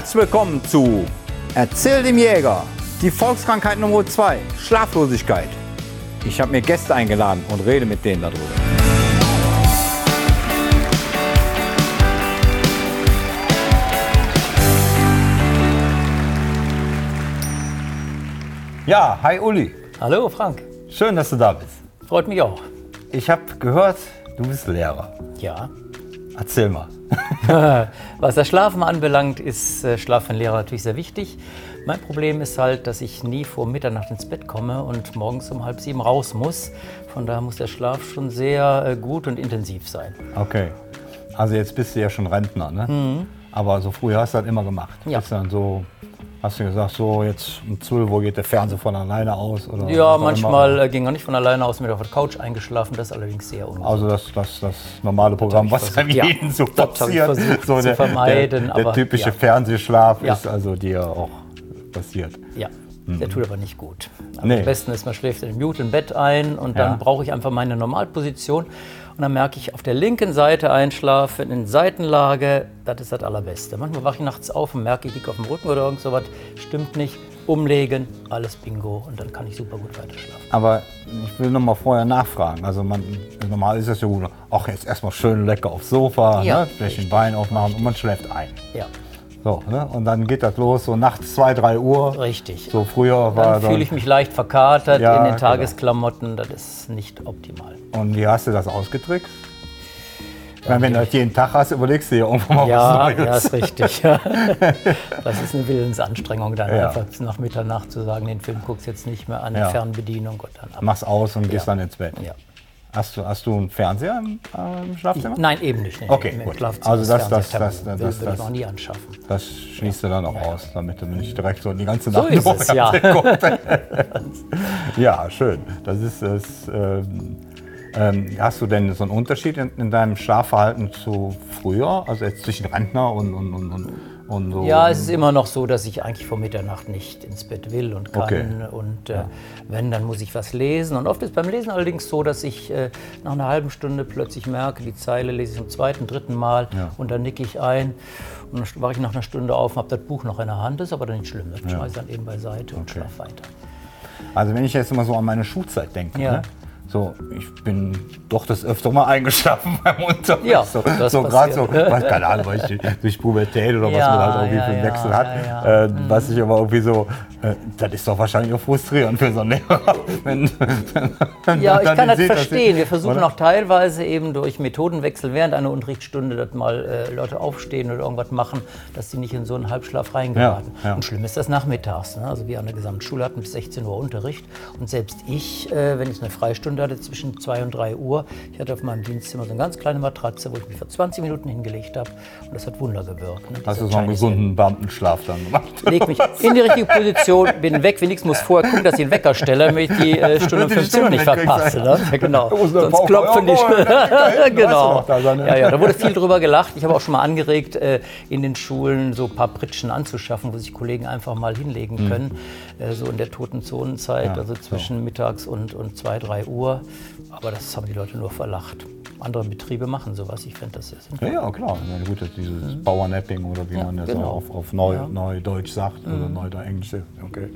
Herzlich willkommen zu Erzähl dem Jäger, die Volkskrankheit Nummer 2, Schlaflosigkeit. Ich habe mir Gäste eingeladen und rede mit denen darüber. Ja, hi Uli. Hallo Frank, Schön, dass du da bist. freut mich auch. Ich habe gehört, du bist Lehrer. Ja. Erzähl mal. Was das Schlafen anbelangt, ist äh, Schlaf für einen Lehrer natürlich sehr wichtig. Mein Problem ist halt, dass ich nie vor Mitternacht ins Bett komme und morgens um halb sieben raus muss. Von daher muss der Schlaf schon sehr äh, gut und intensiv sein. Okay. Also jetzt bist du ja schon Rentner, ne? Aber so früher hast du das immer gemacht. Ja. Bist dann so, hast du gesagt, so jetzt um 12 Uhr geht der Fernseher von alleine aus? Oder Ja, manchmal immer. äh, ging er nicht von alleine aus, mit auf der Couch eingeschlafen. Das ist allerdings sehr ungesund. Also das, das, das normale Programm, ich was dann versucht, ja. jeden so Das passiert. so zu der, vermeiden, der, der aber typische ja. Fernsehschlaf Ja. ist also dir auch passiert. ja, der tut aber nicht gut. Am Nee. besten ist, man schläft in Mute im Bett ein und Ja. dann brauche ich einfach meine Normalposition. Und dann merke ich, auf der linken Seite einschlafen, in Seitenlage, das ist das Allerbeste. Manchmal wache ich nachts auf und merke, ich liege auf dem Rücken oder irgend sowas. Stimmt nicht. Umlegen, alles Bingo und dann kann ich super gut weiter schlafen. Aber ich will noch mal vorher nachfragen. Also man, normal ist das ja gut. Ach, jetzt erstmal schön lecker aufs Sofa, Ja, ne? vielleicht den Bein aufmachen und man schläft ein. Ja, So, ne? Und dann geht das los, so nachts 2, 3 Uhr. richtig. So früher war Dann fühle ich mich leicht verkatert Ja, in den genau. Tagesklamotten. Das ist nicht optimal. Und wie hast du das ausgetrickst? Ich meine, wenn du das jeden Tag hast, überlegst du dir irgendwann mal Ja, was Neues. ja, ist richtig. Ja. Das ist eine Willensanstrengung, dann Ja. einfach nach Mitternacht zu sagen, den Film guckst jetzt nicht mehr an, Ja. Fernbedienung und dann ab. Machst aus und gehst dann ins Bett. Ja. Hast, du, hast du einen Fernseher im, äh, im Schlafzimmer? Nein, eben nicht. Nee, Okay, gut. Also ist das- das- das- das- will das- ich noch nie anschaffen. Das schließt du dann auch aus, damit du nicht direkt so die ganze So Nacht ist durch es, ja. ja, schön. Das ist es. Ähm, ähm, hast du denn so einen Unterschied in, in deinem Schlafverhalten zu früher? Also jetzt zwischen Rentner und, und, und, und, und so? Ja, es ist immer noch so, dass ich eigentlich vor Mitternacht nicht ins Bett will und kann. Okay. Und äh, wenn, dann muss ich was lesen. Und oft ist beim Lesen allerdings so, dass ich äh, nach einer halben Stunde plötzlich merke, die Zeile lese ich zum zweiten, dritten Mal Ja. und dann nicke ich ein. Und dann wache ich nach einer Stunde auf und habe das Buch noch in der Hand. Das ist aber dann nicht schlimm. Das schmeiße ich dann eben beiseite und Okay. schlafe weiter. Also wenn ich jetzt immer so an meine Schulzeit denke, Ja. ne? So ich bin doch das öfter mal eingeschlafen beim Unterricht. Ja, so, so gerade so, weiß keine Ahnung, weil ich durch Pubertät oder was Ja, man halt irgendwie ja, für einen Wechsel hat, ja, ja. Äh, was ich aber irgendwie so, äh, das ist doch wahrscheinlich auch frustrierend für so einen Lehrer. Wenn, wenn Ja, ich kann das sieht, verstehen. ich- Wir versuchen oder? auch teilweise eben durch Methodenwechsel während einer Unterrichtsstunde, dass mal äh, Leute aufstehen oder irgendwas machen, dass sie nicht in so einen Halbschlaf reingeraten. Und schlimm ist das nachmittags. Ne? Also wir an der Gesamtschule hatten bis 16 Uhr Unterricht. Und selbst ich, äh, wenn ich eine Freistunde hatte zwischen 2 und 3 Uhr, ich hatte auf meinem Dienstzimmer so eine ganz kleine Matratze, wo ich mich für 20 Minuten hingelegt habe. Und das hat Wunder gewirkt. Ne? Hast du so einen gesunden Beamtenschlaf dann gemacht? leg mich in die richtige Position, bin weg, wenigstens muss vorher gucken, dass ich den Wecker stelle, damit ich die äh, Stunde Die 15 Stunde nicht verpasse. ja. Ne? Ja, genau. Sonst klopfen die ja, hinten, Genau. da Ja, ja, da wurde viel drüber gelacht. Ich habe auch schon mal angeregt, äh, in den Schulen so ein paar Pritschen anzuschaffen, wo sich Kollegen einfach mal hinlegen Hm. können. Äh, so in der toten Zonenzeit, also zwischen mittags und, und 2, 3 Uhr. Aber das haben die Leute nur verlacht. Andere Betriebe machen sowas. Ich finde das sehr sinnvoll. Ja, ja, klar. Ja, gut, dieses Bauernapping oder wie man das genau. auf, auf Neu, Neudeutsch sagt oder Neudeutsch. Okay.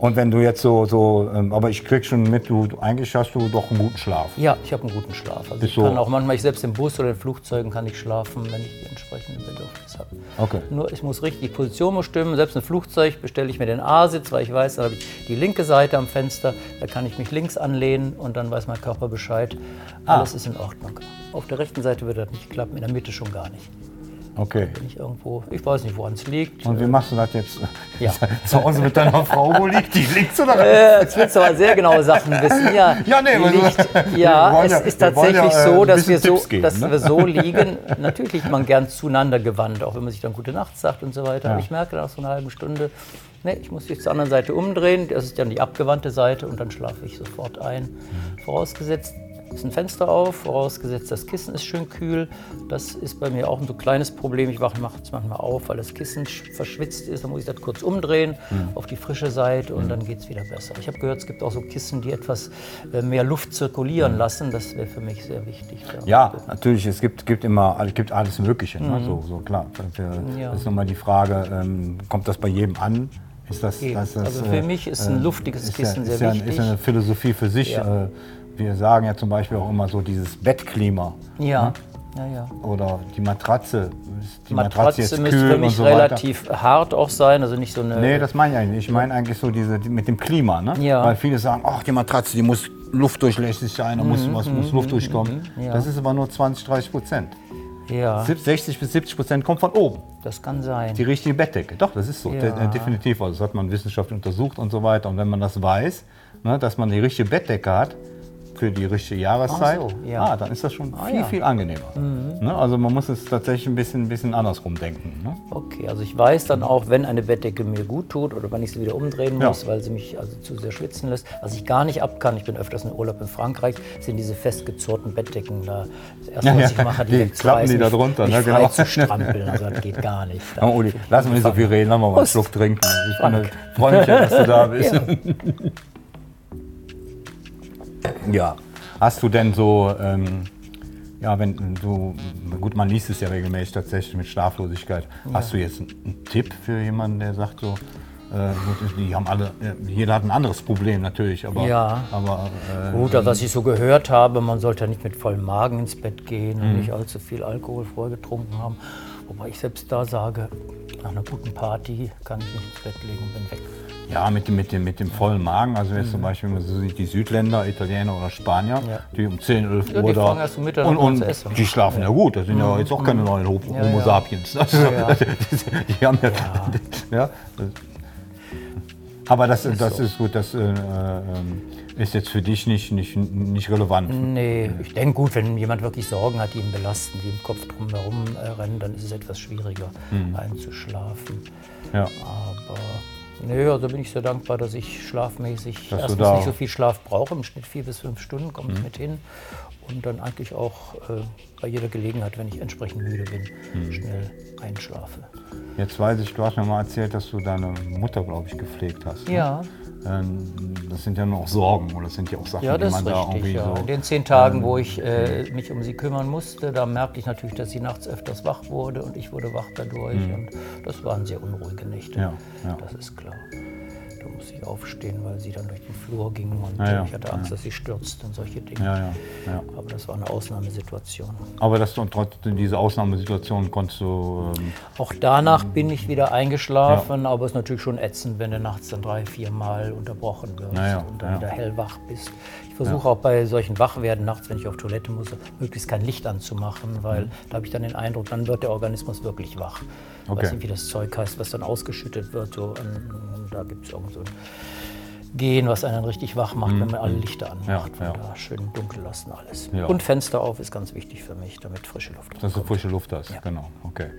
Und wenn du jetzt so, so ähm, aber ich krieg schon mit, du, eigentlich hast du doch einen guten Schlaf. Ja, ich habe einen guten Schlaf. Also ich so- kann auch manchmal, ich selbst im Bus oder in Flugzeugen kann ich schlafen, wenn ich die entsprechenden Bedürfnisse habe. Okay. Nur ich muss richtig, die Position muss stimmen. Selbst im Flugzeug bestelle ich mir den A-Sitz, weil ich weiß, dann habe ich die linke Seite am Fenster, da kann ich mich links anlehnen und dann weiß mein Körper Bescheid. Ah. Alles ist in Ordnung. Auf der rechten Seite wird das nicht klappen, in der Mitte schon gar nicht. Okay. Bin ich irgendwo, ich weiß nicht, woran es liegt. Und wie machst du das jetzt? Ja. Zu Hause mit deiner Frau, wo liegt die? Links oder rechts? Äh, Jetzt willst du aber sehr genaue Sachen wissen. Ja, Ja, nee, liegt, ja es ja- ist ja, tatsächlich äh, so, ein dass, wir so, geben, dass ne? wir so liegen. Natürlich liegt man gern zueinander gewandt, auch wenn man sich dann gute Nacht sagt und so weiter. Ja. Aber ich merke nach so einer halben Stunde, nee, ich muss mich zur anderen Seite umdrehen. Das ist dann die abgewandte Seite und dann schlafe ich sofort ein. Mhm. Vorausgesetzt, ist ein Fenster auf, vorausgesetzt das Kissen ist schön kühl. Das ist bei mir auch ein so kleines Problem. Ich wache nachts manchmal auf, weil das Kissen sch- verschwitzt ist. Dann muss ich das kurz umdrehen auf die frische Seite und dann geht es wieder besser. Ich habe gehört, es gibt auch so Kissen, die etwas äh, mehr Luft zirkulieren lassen. Das wäre für mich sehr wichtig. Ja, natürlich, es gibt, gibt immer es gibt alles Mögliche. Ne? So, so klar. Das Mhm. Ja. ist nochmal die Frage, ähm, kommt das bei jedem an? Ist das, das, das, Also für mich ist ein luftiges ist Kissen ja, sehr ja, wichtig. Ist ja eine Philosophie für sich. Äh, wir sagen ja zum Beispiel auch immer so dieses Bettklima Ja, ja, ja. oder die Matratze. Die Matratze, Matratze jetzt müsste für mich so weiter? relativ hart auch sein, also nicht so eine. Nee, das meine ich eigentlich nicht. Ich meine eigentlich so diese die, mit dem Klima. Ne? Ja. Weil viele sagen, ach, die Matratze, die muss luftdurchlässig sein, da muss, was, muss Luft durchkommen. Mhm, ja. Das ist aber nur 20, 30 Prozent. ja, 60 bis 70 Prozent kommt von oben. das kann sein. Die richtige Bettdecke. Doch, das ist so. Ja. De- definitiv. Also das hat man wissenschaftlich untersucht und so weiter. Und wenn man das weiß, ne, dass man die richtige Bettdecke hat für die richtige Jahreszeit, so, ja. ah, dann ist das schon viel, ja. Mhm. viel angenehmer. Ne? Also man muss es tatsächlich ein bisschen, bisschen andersrum denken. Ne? Okay, also ich weiß dann auch, wenn eine Bettdecke mir gut tut oder wenn ich sie wieder umdrehen Ja. muss, weil sie mich also zu sehr schwitzen lässt. Was ich gar nicht ab kann, ich bin öfters in Urlaub in Frankreich, sind diese festgezurrten Bettdecken da. Das erste, Ja, was ja, ich mache, die, die klappen die da drunter, mich ne, genau. zu strampeln, also das geht gar nicht. Da Oh, Uli, lass mal nicht so viel reden, lass mal einen Prost. Schluck trinken. Ich freue mich, ja, dass du da bist. Ja. Ja. Hast du denn so, ähm, ja, wenn du, gut, man liest es ja regelmäßig tatsächlich mit Schlaflosigkeit. Hast du jetzt einen, Tipp für jemanden, der sagt so, äh, gut, die haben alle, äh, jeder hat ein anderes Problem natürlich, aber, Ja. aber äh, Gut, also was ich so gehört habe, man sollte nicht mit vollem Magen ins Bett gehen Mhm. und nicht allzu viel Alkohol vorher getrunken haben. Wobei ich selbst da sage, nach einer guten Party kann ich mich ins Bett legen und bin weg. ja, mit dem, mit dem, mit dem vollen Magen, also jetzt zum Beispiel wenn so sieht, die Südländer, Italiener oder Spanier, Mhm. Ja. die um 10, 11 Ja, die Uhr da, erst um und, und essen. die schlafen ja, gut, das sind ja jetzt auch keine neuen Homo, Ja, ja. sapiens. Also, Ja. die, die haben ja, ja. das- aber das, das ist gut, das äh, ähm, ist jetzt für dich nicht, nicht, nicht relevant. Nee, ich denke gut, wenn jemand wirklich Sorgen hat, die ihn belasten, die im Kopf drumherum äh, rennen, dann ist es etwas schwieriger einzuschlafen. Ja. Aber nee, also bin ich sehr dankbar, dass ich schlafmäßig Dass erstens da- nicht so viel Schlaf brauche, im Schnitt vier bis fünf Stunden komme ich mit hin. Und dann eigentlich auch äh, bei jeder Gelegenheit, wenn ich entsprechend müde bin, schnell einschlafe. Jetzt weiß ich, du hast mir mal erzählt, dass du deine Mutter, glaube ich, gepflegt hast. ne? Ja, Ähm, Das sind ja nur auch Sorgen oder das sind ja auch Sachen, ja die man ist da richtig. irgendwie Ja. so. In den zehn Tagen, wo ich äh, mich um sie kümmern musste, da merkte ich natürlich, dass sie nachts öfters wach wurde und ich wurde wach dadurch. Und das waren sehr unruhige Nächte. Mhm. Ja, ja. Das ist klar. Musste ich aufstehen, weil sie dann durch den Flur ging und Ja, ja, ich hatte Angst, dass sie stürzt und solche Dinge. Aber das war eine Ausnahmesituation. Aber dass du trotzdem diese Ausnahmesituation konntest du. Ähm, Auch danach bin ich wieder eingeschlafen, aber es ist natürlich schon ätzend, wenn du nachts dann drei, vier Mal unterbrochen wirst und dann wieder hellwach bist. Ich versuche auch bei solchen Wachwerden nachts, wenn ich auf Toilette muss, möglichst kein Licht anzumachen, weil da habe ich dann den Eindruck, dann wird der Organismus wirklich wach. Ich Okay. weiß nicht, wie das Zeug heißt, was dann ausgeschüttet wird. So an, da gibt es irgend so ein Gen, was einen richtig wach macht, wenn man alle Lichter anmacht. Ja, ja. Da schön dunkel lassen alles. Ja. Und Fenster auf ist ganz wichtig für mich, damit frische Luft dass du frische Luft hast. Genau, okay.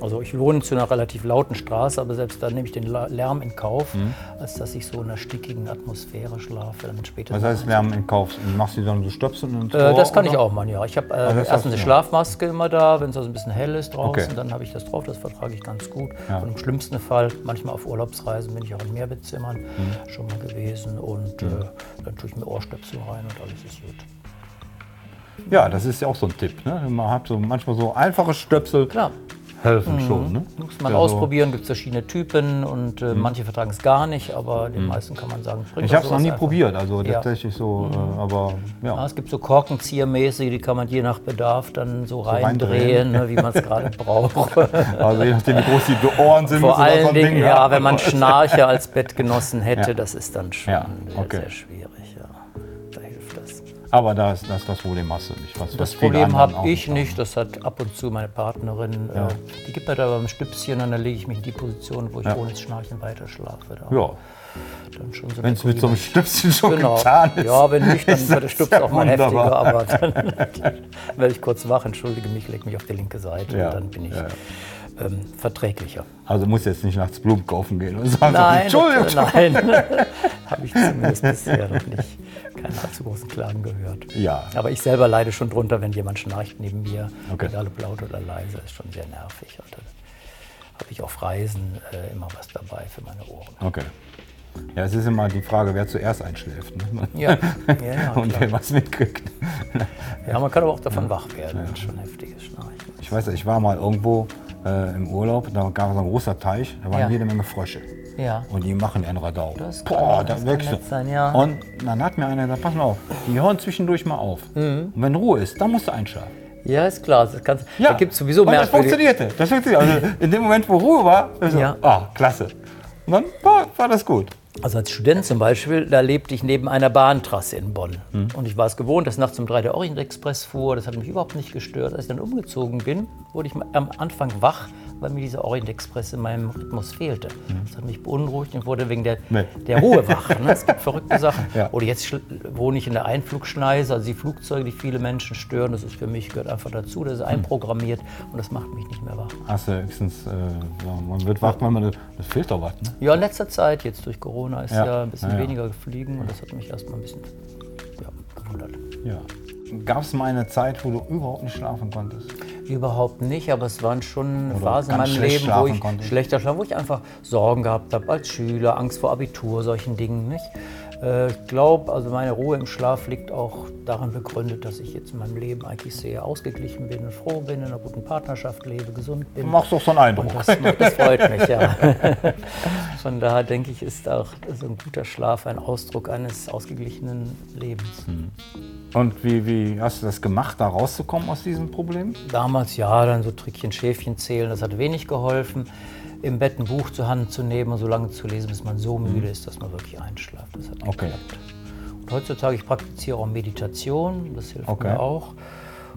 Also ich wohne zu einer relativ lauten Straße, aber selbst da nehme ich den Lärm in Kauf, Mhm. als dass ich so in einer stickigen Atmosphäre schlafe. Damit später Was heißt Lärm in Kauf? Machst du dann so Stöpsel ins äh, das kann ich oder? auch machen, ja. Ich habe äh, erstens eine. Schlafmaske immer da, wenn es also ein bisschen hell ist draußen, Okay. dann habe ich das drauf, das vertrage ich ganz gut. Ja. Und im schlimmsten Fall, manchmal auf Urlaubsreisen bin ich auch in Mehrbettzimmern Mhm. schon mal gewesen und äh, dann tue ich mir Ohrstöpsel rein und alles ist gut. Ja, das ist ja auch so ein Tipp. Ne? Man hat so manchmal so einfache Stöpsel Klar. Helfen schon. Ne? Muss man Ja, so- ausprobieren, gibt es verschiedene Typen und äh, manche vertragen es gar nicht, aber den meisten kann man sagen, Ich habe es noch nie einfach. probiert, also Ja. Mhm. tatsächlich so, äh, aber Ja, ja. es gibt so Korkenziehermäßige, die kann man je nach Bedarf dann so reindrehen. reindrehen, ne, wie man es gerade braucht. Also je nachdem, wie groß die Ohren sind. Vor so allen Dingen, Ding, ja, wenn man Schnarcher als Bettgenossen hätte, das ist dann schon Ja, sehr, okay. sehr schwierig. Ja. Da hilft das. Aber das, Problem hast du nicht. Was, Das was Problem habe ich nicht, das hat ab und zu meine Partnerin. Äh, die gibt mir da beim Stüpschen und dann lege ich mich in die Position, wo ich Ja. ohne das Schnarchen weiter schlafe. Ja, so wenn es mit so einem Stüpschen schon Genau. getan ist. Ja, wenn nicht, dann ist wird der ja auch mal wunderbar. heftiger, aber dann werde ich kurz wach, entschuldige mich, leg mich auf die linke Seite Ja, und dann bin ich ja, ähm, verträglicher. Also muss jetzt nicht nachts Blumen kaufen gehen und sagen, so, Nein, Entschuldigung. nein, habe ich zumindest bisher noch nicht keine allzu großen Klagen gehört. Ja. Aber ich selber leide schon drunter, wenn jemand schnarcht neben mir, Okay. egal ob laut oder leise, ist schon sehr nervig. Und dann habe ich auf Reisen äh, immer was dabei für meine Ohren. Okay. Ja, es ist immer die Frage, wer zuerst einschläft. Ne? Ja, ja, ja, Und wer was mitkriegt. ja, man kann aber auch davon wach werden, wenn es schon heftiges Schnarchen. Ich weiß, ich war mal irgendwo äh, im Urlaub, da gab es einen großer Teich, da waren Ja. jede Menge Frösche. Ja. Und die machen einen Radau. Das kann- Boah, das da wächst sein, ja. Und dann hat mir einer gesagt, pass mal auf, die hören zwischendurch mal auf. Mhm. Und wenn Ruhe ist, dann musst du einschlafen. Ja, ist klar. Das kannst, Da gibt es sowieso und das funktionierte. Das funktionierte. Also in dem Moment, wo Ruhe war, so, Ja. ah, klasse. Und dann war, war das gut. Also als Student zum Beispiel, da lebte ich neben einer Bahntrasse in Bonn. Und ich war es gewohnt, dass nachts um drei der Orient Express fuhr. Das hat mich überhaupt nicht gestört. Als ich dann umgezogen bin, wurde ich am Anfang wach, weil mir dieser Orient Express in meinem Rhythmus fehlte. Das hat mich beunruhigt und wurde wegen der, Nee. der Ruhe wach. Ne? Es gibt verrückte Sachen. Ja. Oder jetzt wohne ich in der Einflugschneise, also die Flugzeuge, die viele Menschen stören. Das ist für mich, gehört einfach dazu. Das ist einprogrammiert und das macht mich nicht mehr wach. Hast du höchstens, äh, man wird wach, wenn man, das fehlt doch was. Ne? Ja, in letzter Zeit, jetzt durch Corona, ist ja, Ja. ein bisschen Ja, weniger gefliegen und das hat mich erstmal ein bisschen ja, gewundert. Ja. Gab es mal eine Zeit, wo du überhaupt nicht schlafen konntest? Überhaupt nicht, aber es waren schon Phasen in meinem Leben, wo ich konntest. schlechter schlafen, wo ich einfach Sorgen gehabt habe als Schüler, Angst vor Abitur, solchen Dingen nicht. Äh, Ich glaube, also meine Ruhe im Schlaf liegt auch daran begründet, dass ich jetzt in meinem Leben eigentlich sehr ausgeglichen bin und froh bin, in einer guten Partnerschaft lebe, gesund bin. Du machst doch so einen Eindruck. Das, das freut mich, ja. Von daher denke ich, ist auch so ein guter Schlaf ein Ausdruck eines ausgeglichenen Lebens. Und wie, wie hast du das gemacht, da rauszukommen aus diesem Problem? Damals ja, dann so Trickchen, Schäfchen zählen, das hat wenig geholfen. Im Bett ein Buch zur Hand zu nehmen und so lange zu lesen, bis man so müde ist, dass man wirklich einschläft. Das hat Okay. geklappt. Und heutzutage, ich praktiziere auch Meditation, das hilft Okay. mir auch.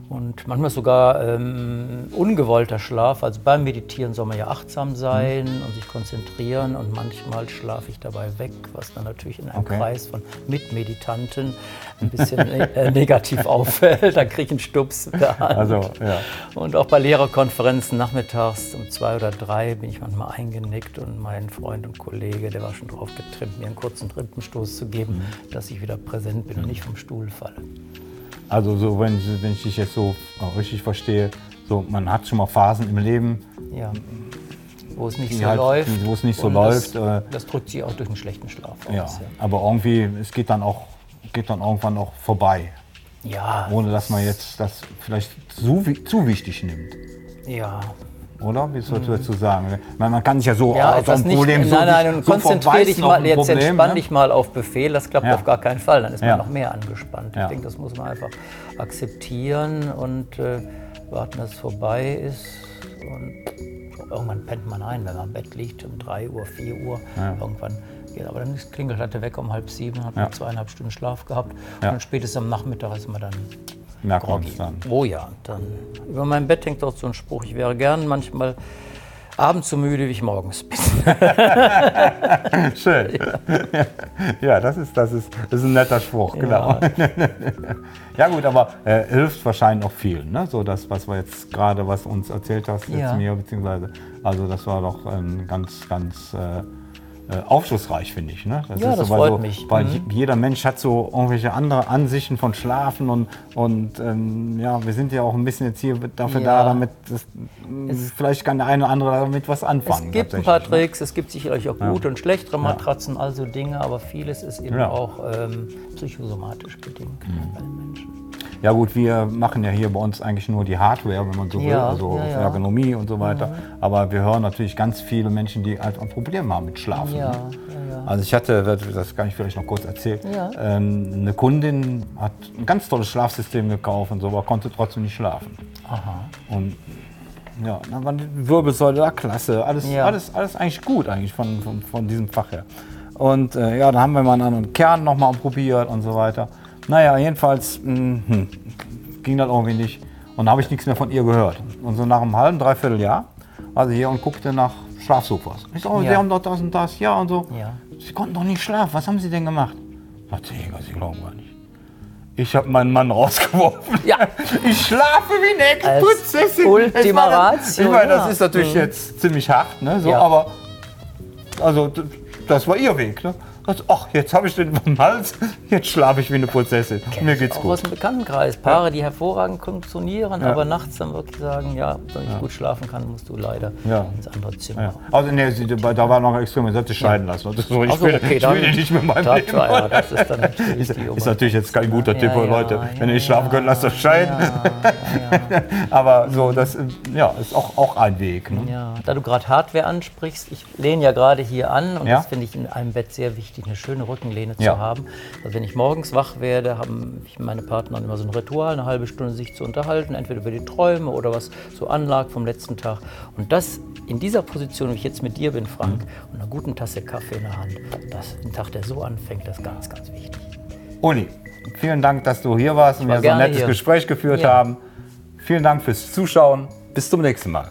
Und manchmal sogar ähm, ungewollter Schlaf. Also beim Meditieren soll man ja achtsam sein und sich konzentrieren. Und manchmal schlafe ich dabei weg, was dann natürlich in einem Okay. Kreis von Mitmeditanten ein bisschen äh, negativ auffällt. Dann kriege ich einen Stups mit der Hand. Also, ja. Und auch bei Lehrerkonferenzen nachmittags um zwei oder drei bin ich manchmal eingenickt und mein Freund und Kollege, der war schon drauf getrimmt, mir einen kurzen Treppenstoß zu geben, dass ich wieder präsent bin und nicht vom Stuhl falle. Also so, wenn, wenn ich dich jetzt so auch richtig verstehe, so, man hat schon mal Phasen im Leben, Ja. Wo es nicht so halt- läuft. wo es nicht so läuft, Das, äh, das drückt sich auch durch einen schlechten Schlaf ja, aus. aber irgendwie, es geht dann auch, geht dann irgendwann auch vorbei, Ja. ohne dass man jetzt das vielleicht zu, zu wichtig nimmt. Ja. Oder? Wie sollst du dazu sagen? Man, man kann sich ja so. Ja, auf so ein nicht, Problem nein, so, nein, und so konzentrier verweisen dich mal, jetzt Problem, entspann ne? dich mal auf Befehl, das klappt Ja. auf gar keinen Fall, dann ist Ja. man noch mehr angespannt. Ich denke, das muss man einfach akzeptieren und äh, warten, dass es vorbei ist. Und irgendwann pennt man ein, wenn man im Bett liegt, um 3 Uhr, 4 Uhr, irgendwann geht. Aber dann ist Klingelplatte weg um halb sieben, hat man zweieinhalb Stunden Schlaf gehabt und spätestens am Nachmittag ist man dann Merkt man es dann. Oh ja, dann über meinem Bett hängt auch so ein Spruch, ich wäre gern manchmal abends so müde, wie ich morgens bin. Schön. Ja, das, ist, das, ist, das ist ein netter Spruch, genau. Ja gut, aber äh, hilft wahrscheinlich auch viel, ne? So das, was wir jetzt gerade, was uns erzählt hast, jetzt Ja. mir, beziehungsweise, also das war doch ähm, ganz, ganz äh, äh, aufschlussreich, finde ich. Ne? Ja, ist das weil freut so, mich. Weil Mhm. je- jeder Mensch hat so irgendwelche andere Ansichten von Schlafen und, und ähm, ja, wir sind ja auch ein bisschen jetzt hier dafür Ja. da, damit das, vielleicht kann der eine oder andere damit was Es anfangen. gibt ein paar ne? Tricks, es gibt sicherlich auch gute und schlechtere Matratzen, also Dinge, aber vieles ist eben Ja. auch ähm, psychosomatisch bedingt bei den Menschen. Ja gut, wir machen ja hier bei uns eigentlich nur die Hardware, wenn man so will, Ja, also ja, ja. Ergonomie und so weiter. Aber wir hören natürlich ganz viele Menschen, die einfach ein Problem haben mit Schlafen. Ne? Also ich hatte, das kann ich vielleicht noch kurz erzählen, ähm, eine Kundin hat ein ganz tolles Schlafsystem gekauft und so, aber konnte trotzdem nicht schlafen. Aha. Und ja, dann waren die Wirbelsäule da klasse, alles, alles, alles eigentlich gut eigentlich von, von, von diesem Fach her. Und äh, ja, dann haben wir mal einen anderen Kern nochmal probiert und so weiter. Naja, jedenfalls mh, hm, ging das irgendwie nicht. Und da habe ich nichts mehr von ihr gehört. Und so nach einem halben, dreiviertel Jahr war sie hier und guckte nach Schlafsofas. Ich so, oh, Ja. Sie haben doch das und das, ja und so. Ja. Sie konnten doch nicht schlafen, was haben Sie denn gemacht? Sagt sie, Sie glauben gar nicht. Ich habe meinen Mann rausgeworfen. Ja. Ich schlafe wie eine Ex-Prinzessin. Ultima Ratio, Ich meine, das ist natürlich jetzt ziemlich hart, ne? so, Ja. aber also, das war ihr Weg. Ne? Also, ach, jetzt habe ich den vom Hals, jetzt schlafe ich wie eine Prinzessin. Mir geht's auch gut. aus dem Bekanntenkreis. Paare, die hervorragend funktionieren, Ja. aber nachts dann wirklich sagen, ja, wenn ich gut schlafen kann, musst du leider Ja. ins andere Zimmer. Ja. Also, nee, da war noch ein Experiment, sie hat sich scheiden lassen. Und so, ich so, will, okay, ich will nicht mehr mein das, Leben. ja, das ist dann natürlich Ist, ist natürlich jetzt kein guter Tipp, Ja, ja, Leute. Wenn ihr nicht ja, schlafen könnt, lasst euch scheiden. Aber so, das ja, ist auch, auch ein Weg. Ne? Ja, da du gerade Hardware ansprichst, ich lehne ja gerade hier an und Ja. das finde ich in einem Bett sehr wichtig, eine schöne Rückenlehne Ja. zu haben. Also wenn ich morgens wach werde, haben meine Partner immer so ein Ritual, eine halbe Stunde sich zu unterhalten, entweder über die Träume oder was so anlag vom letzten Tag. Und das in dieser Position, wie ich jetzt mit dir bin, Frank, Mhm. und einer guten Tasse Kaffee in der Hand, das ein Tag, der so anfängt, das ist ganz, ganz wichtig. Uli, vielen Dank, dass du hier warst und war wir so ein nettes hier. Gespräch geführt Ja. haben. Vielen Dank fürs Zuschauen. Bis zum nächsten Mal.